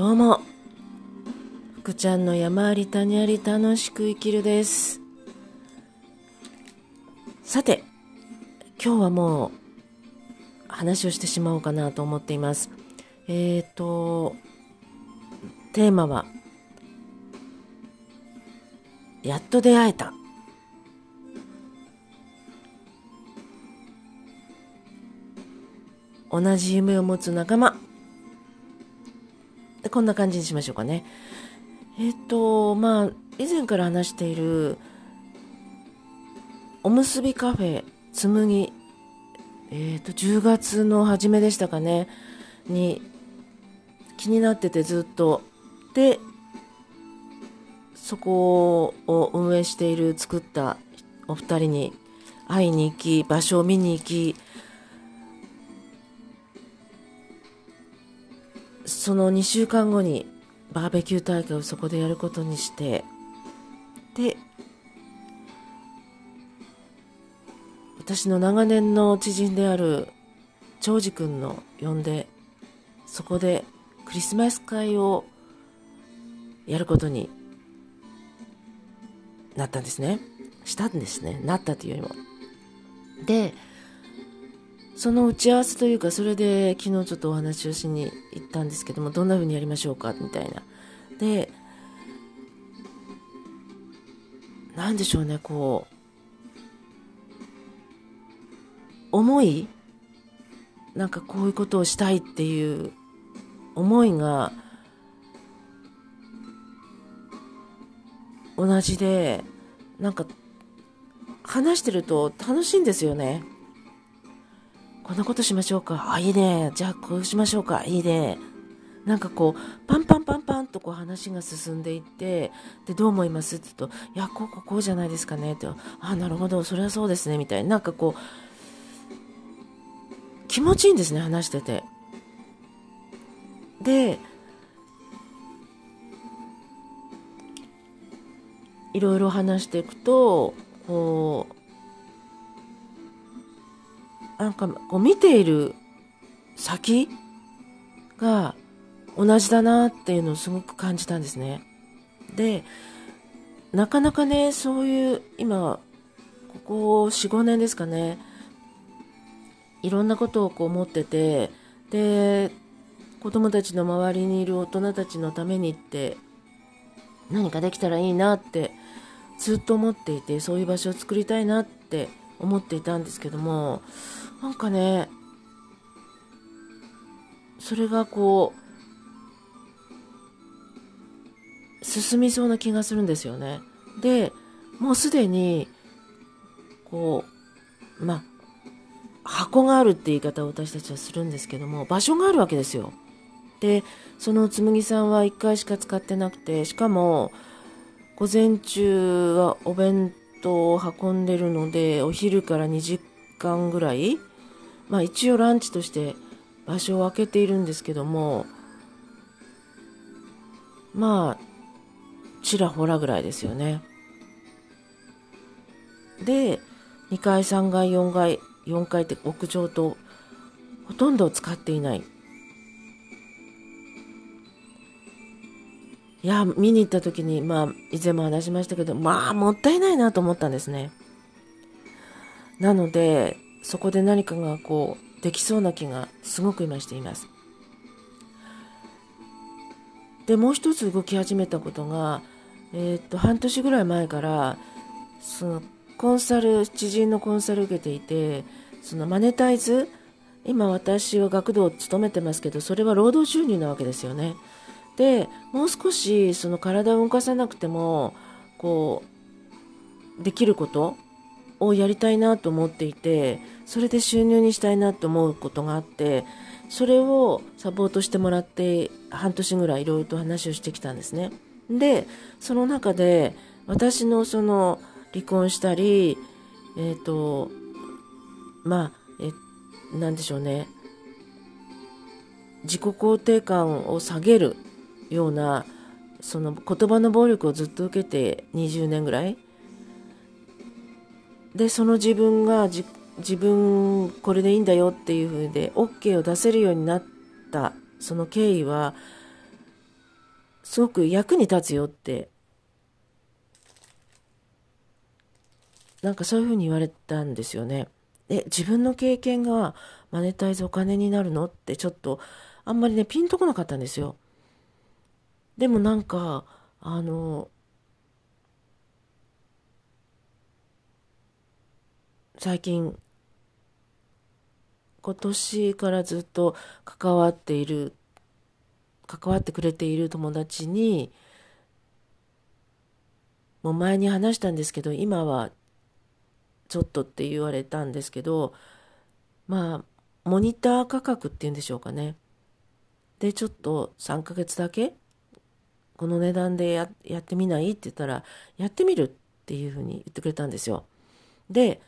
どうも。福ちゃんの山あり谷あり楽しく生きるです。さて今日はもう話をしてしまおうかなと思っています。えっ、ー、とテーマはやっと出会えた。同じ夢を持つ仲間。こんな感じにしましょうかね。えっ、と、まあ、以前から話している、おむすびカフェつむぎ、えっ、と、10月の初めでしたかね、に気になっててずっと。で、そこを運営している、作ったお二人に会いに行き、場所を見に行き、その2週間後にバーベキュー大会をそこでやることにしてで私の長年の知人である長司君の呼んでそこでクリスマス会をやることになったんですね。したんですね。なったというよりも。でその打ち合わせというか、それで昨日ちょっとお話をしに行ったんですけども、どんな風にやりましょうかみたいな。で、なんでしょうね、こう、思いなんかこういうことをしたいっていう思いが同じで、なんか話してると楽しいんですよね。こんなことしましょうか。あ、いいね。じゃあ、こうしましょうか。いいね。なんかこう、パンパンパンパンとこう話が進んでいって、で、どう思いますって言うと、いや、こうこうこうじゃないですかね。って、あ、なるほど、それはそうですね。みたいな。なんかこう、気持ちいいんですね、話してて。で、いろいろ話していくと、こう、なんかこう見ている先が同じだなっていうのをすごく感じたんですね。で、なかなかね、そういう今、ここ4、5年ですかね、いろんなことをこう思ってて、で、子供たちの周りにいる大人たちのためにって何かできたらいいなってずっと思っていて、そういう場所を作りたいなって思っていたんですけども、なんかね、それがこう、進みそうな気がするんですよね。で、もうすでに、こう、まあ箱があるって言い方を私たちはするんですけども、場所があるわけですよ。で、その紬さんは1回しか使ってなくて、しかも、午前中はお弁当を運んでるので、お昼から2時間ぐらいまあ一応ランチとして場所を空けているんですけども、まあ、ちらほらぐらいですよね。で、2階、3階、4階、4階って屋上とほとんど使っていない。いや、見に行った時に、まあ、以前も話しましたけど、まあ、もったいないなと思ったんですね。なので、そこで何かがこうできそうな気がすごく今しています。でもう一つ動き始めたことが、えー、っと半年ぐらい前からそのコンサル知人のコンサル受けていてそのマネタイズ今私は学童を務めてますけどそれは労働収入なわけですよね。でもう少しその体を動かさなくてもこうできることをやりたいなと思っていてそれで収入にしたいなと思うことがあってそれをサポートしてもらって半年ぐらいいろいろと話をしてきたんですね。でその中で私のその離婚したりえっ、ー、とまあえなんでしょうね。自己肯定感を下げるようなその言葉の暴力をずっと受けて20年ぐらい？でその自分が自分これでいいんだよっていうふうで OK を出せるようになったその経緯はすごく役に立つよってなんかそういうふうに言われたんですよね。え、自分の経験がマネタイズお金になるの？ってちょっとあんまりね、ピンとこなかったんですよ。でもなんか、あの、最近、今年からずっと関わっている、関わってくれている友達に、もう前に話したんですけど、今はちょっとって言われたんですけど、まあ、モニター価格っていうんでしょうかね。で、ちょっと3ヶ月だけ、この値段でややってみない？って言ったら、やってみるっていうふうに言ってくれたんですよ。で、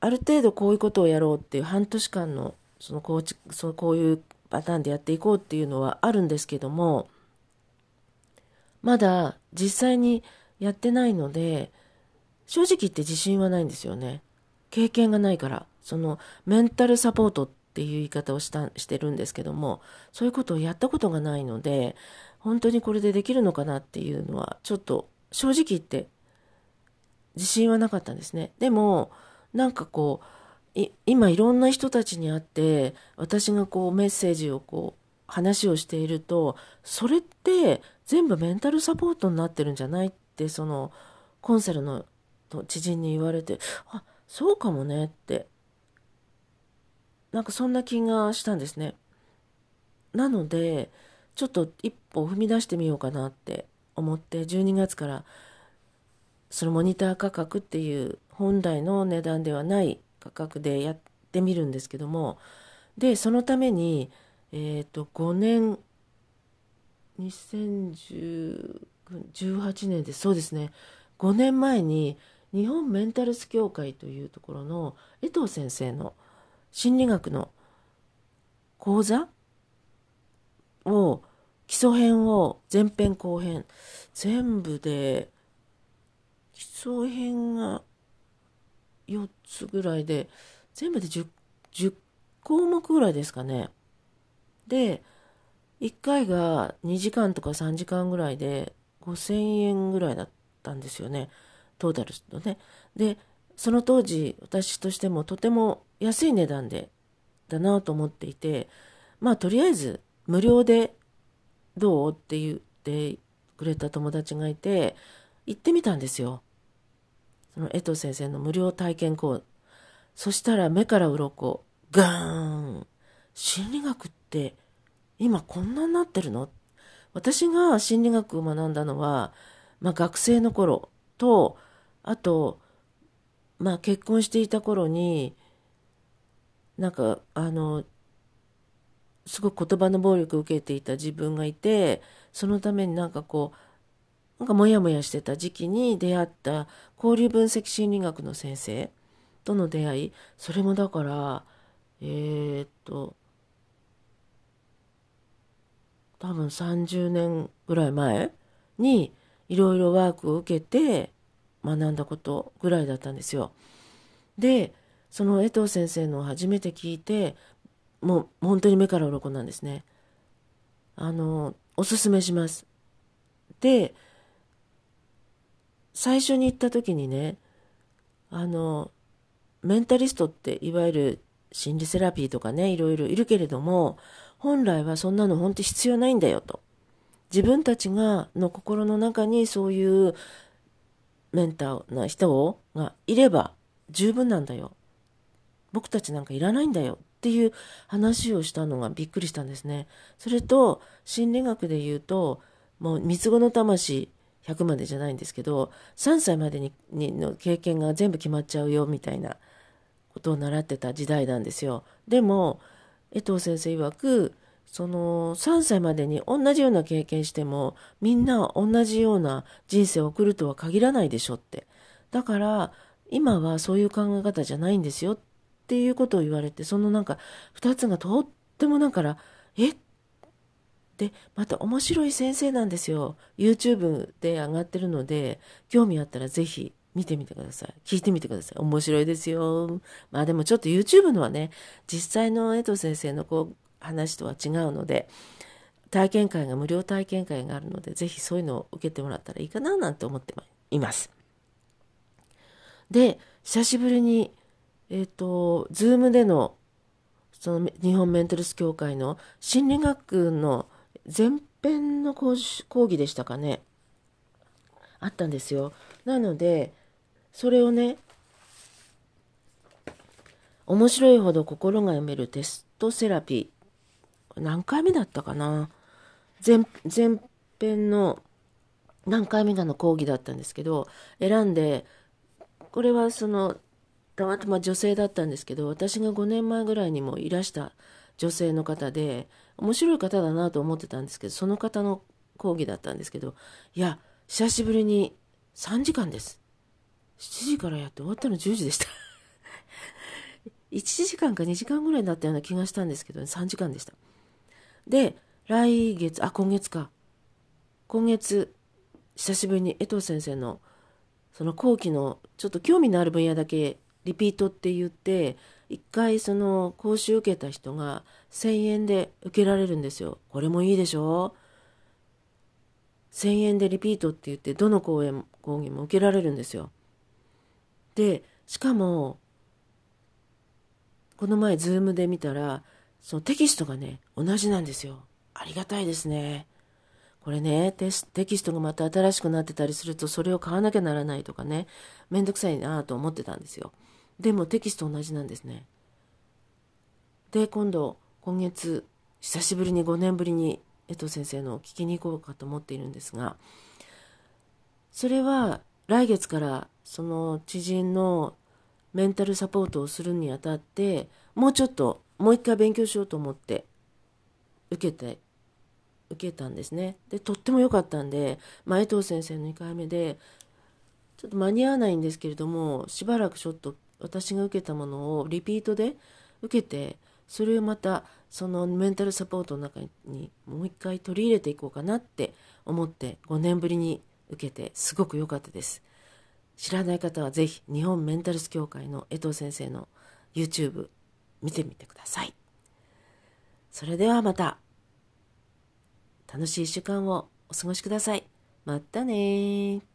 ある程度こういうことをやろうっていう半年間のその構築そのこういうパターンでやっていこうっていうのはあるんですけどもまだ実際にやってないので正直言って自信はないんですよね。経験がないから。そのメンタルサポートっていう言い方をしたしてるんですけども、そういうことをやったことがないので、本当にこれでできるのかなっていうのは、ちょっと正直言って自信はなかったんですね。でも、なんかこう、今いろんな人たちに会って、私がこうメッセージをこう話をしていると、それって全部メンタルサポートになってるんじゃないって、そのコンサルの知人に言われて、あ、そうかもねって、なんかそんな気がしたんですね。なので、ちょっと一歩踏み出してみようかなって思って、12月からそのモニター価格っていう本来の値段ではない価格でやってみるんですけども、で、そのために、えっ、ー、と、5年、2018年でそうですね、5年前に日本メンタルス協会というところの江藤先生の心理学の講座を基礎編を前編後編全部で基礎編が4つぐらいで全部で 10, 10項目ぐらいですかね。で1回が2時間とか3時間ぐらいで5000円ぐらいだったんですよね。トータルのね。で、その当時、私としてもとても安い値段で、だなと思っていて、まあ、とりあえず、無料で、どう？って言ってくれた友達がいて、行ってみたんですよ。その江藤先生の無料体験講そしたら目から鱗、ガーン！心理学って今こんなになってるの？私が心理学を学んだのは、まあ学生の頃と、あと、まあ結婚していた頃に、なんか、あの、すごく言葉の暴力を受けていた自分がいて、そのためになんかこう、なんかモヤモヤしてた時期に出会った交流分析心理学の先生との出会い、それもだから、えー、っと、多分30年ぐらい前にいろいろワークを受けて学んだことぐらいだったんですよ。で、その江藤先生のを初めて聞いて、もう本当に目から鱗なんですね。あの、おすすめします。で、最初に行った時にね、あの、メンタリストっていわゆる心理セラピーとかね、いろいろいるけれども、本来はそんなの本当必要ないんだよと。自分たちがの心の中にそういうメンターな人がいれば十分なんだよ。僕たちなんかいらないんだよっていう話をしたのがびっくりしたんですね。それと心理学で言うともう三つ子の魂100までじゃないんですけど3歳までにの経験が全部決まっちゃうよみたいなことを習ってた時代なんですよ。でも江藤先生曰くその3歳までに同じような経験してもみんな同じような人生を送るとは限らないでしょって。だから今はそういう考え方じゃないんですよっっていうことを言われてそのなんか2つがとってもだからえ？でまた面白い先生なんですよ YouTube で上がってるので興味あったらぜひ見てみてください。聞いてみてください。面白いですよ。まあでもちょっと YouTube のはね、実際の江藤先生のこう話とは違うので、体験会が無料体験会があるのでぜひそういうのを受けてもらったらいいかななんて思っていますで久しぶりにえっ、ー、とズームでのその日本メンタルス協会の心理学の前編の講義でしたかねあったんですよなのでそれをね面白いほど心が読めるテストセラピー。何回目だったかな前、前編の何回目かの講義だったんですけど、選んで、これはその、たまたま女性だったんですけど、私が5年前ぐらいにもいらした女性の方で、面白い方だなと思ってたんですけど、その方の講義だったんですけど、いや、久しぶりに3時間です。7時からやって終わったの10時でした 1時間か2時間ぐらいだったような気がしたんですけど、ね、3時間でした。で、来月、あ、今月か。今月、久しぶりに江藤先生の、その後期の、ちょっと興味のある分野だけリピートって言って、一回その講習受けた人が1000円で受けられるんですよ。これもいいでしょ ?1000 円でリピートって言って、どの講演、講義も受けられるんですよ。で、しかも、この前、ズームで見たら、そのテキストがね、同じなんですよ。ありがたいですね。これね、テキストがまた新しくなってたりすると、それを買わなきゃならないとかね、めんどくさいなと思ってたんですよ。でもテキスト同じなんですね。で、今度、今月、久しぶりに5年ぶりに江藤先生のを聞きに行こうかと思っているんですが、それは来月からその知人のメンタルサポートをするにあたってもうちょっともう一回勉強しようと思って受けて受けたんですねでとっても良かったんで前藤先生の2回目でちょっと間に合わないんですけれどもしばらくちょっと私が受けたものをリピートで受けてそれをまたそのメンタルサポートの中にもう一回取り入れていこうかなって思って5年ぶりに受けてすごく良かったです。知らない方はぜひ日本メンタルス協会の江藤先生の YouTube 見てみてください。それではまた楽しい1週間をお過ごしください。またね